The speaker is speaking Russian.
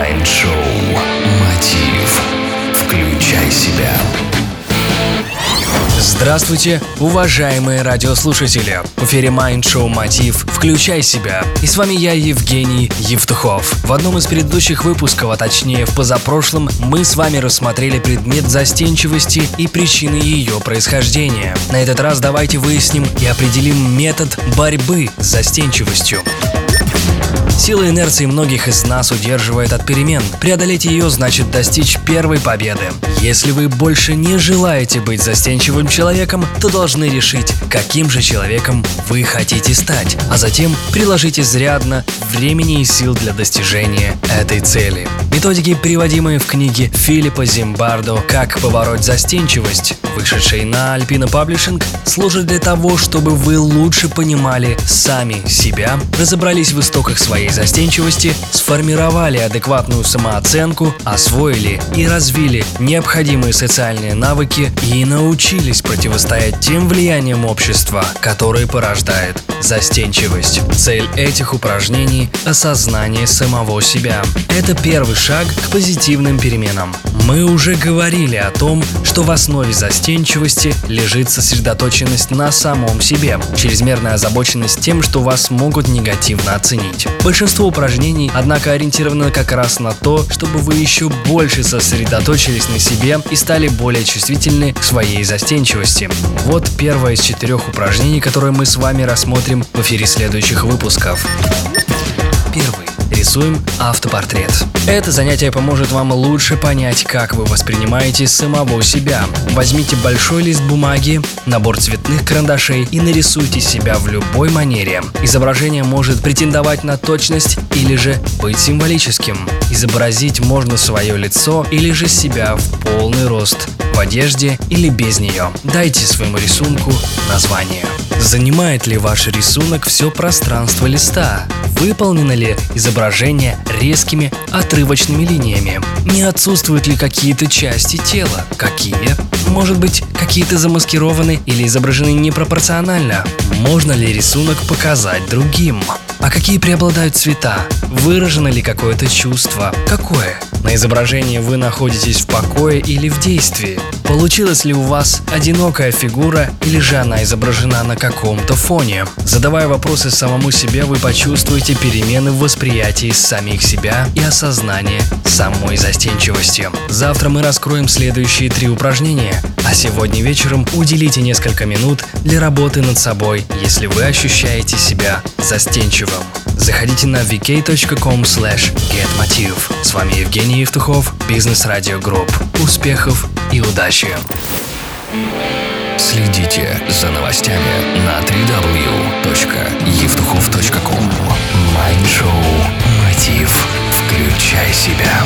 Майнд-шоу «Мотив». Включай себя. Здравствуйте, уважаемые радиослушатели! В эфире Mind Show Мотив «Включай себя». И с вами я, Евгений Евтухов. В одном из предыдущих выпусков, а точнее в позапрошлом, мы с вами рассмотрели предмет застенчивости и причины ее происхождения. На этот раз давайте выясним и определим метод борьбы с застенчивостью. Сила инерции многих из нас удерживает от перемен. Преодолеть ее значит достичь первой победы. Если вы больше не желаете быть застенчивым человеком, то должны решить, каким же человеком вы хотите стать, а затем приложить изрядно времени и сил для достижения этой цели. Методики, приводимые в книге Филиппа Зимбардо «Как побороть застенчивость», вышедшей на Alpina Publishing, служат для того, чтобы вы лучше понимали сами себя, разобрались в истоках своей застенчивости, сформировали адекватную самооценку, освоили и развили необходимые социальные навыки и научились противостоять тем влияниям общества, которые порождает застенчивость. Цель этих упражнений – осознание самого себя. Это первый шаг к позитивным переменам. Мы уже говорили о том, что в основе застенчивости лежит сосредоточенность на самом себе, чрезмерная озабоченность тем, что вас могут негативно оценить. Большинство упражнений, однако, ориентировано как раз на то, чтобы вы еще больше сосредоточились на себе и стали более чувствительны к своей застенчивости. Вот первое из четырех упражнений, которые мы с вами рассмотрим в эфире следующих выпусков. Первый рисуем автопортрет. Это занятие поможет вам лучше понять, как вы воспринимаете самого себя. Возьмите большой лист бумаги, набор цветных карандашей и нарисуйте себя в любой манере. Изображение может претендовать на точность или же быть символическим. Изобразить можно свое лицо или же себя в полный рост, в одежде или без нее. Дайте своему рисунку название. Занимает ли ваш рисунок все пространство листа? Выполнено ли изображение резкими отрывочными линиями? Не отсутствуют ли какие-то части тела? Какие? Может быть, какие-то замаскированы или изображены непропорционально? Можно ли рисунок показать другим? А какие преобладают цвета? Выражено ли какое-то чувство? Какое? На изображении вы находитесь в покое или в действии? Получилась ли у вас одинокая фигура или же она изображена на каком-то фоне? Задавая вопросы самому себе, вы почувствуете перемены в восприятии самих себя и осознание самой застенчивости. Завтра мы раскроем следующие три упражнения, а сегодня вечером уделите несколько минут для работы над собой, если вы ощущаете себя застенчивым. Заходите на vk.com getmotiv. С вами Евгений Евтухов, Бизнес Радио Групп. Успехов и удачи! Следите за новостями на www.евтухов.com Майнд-шоу «Мотив». Включай себя.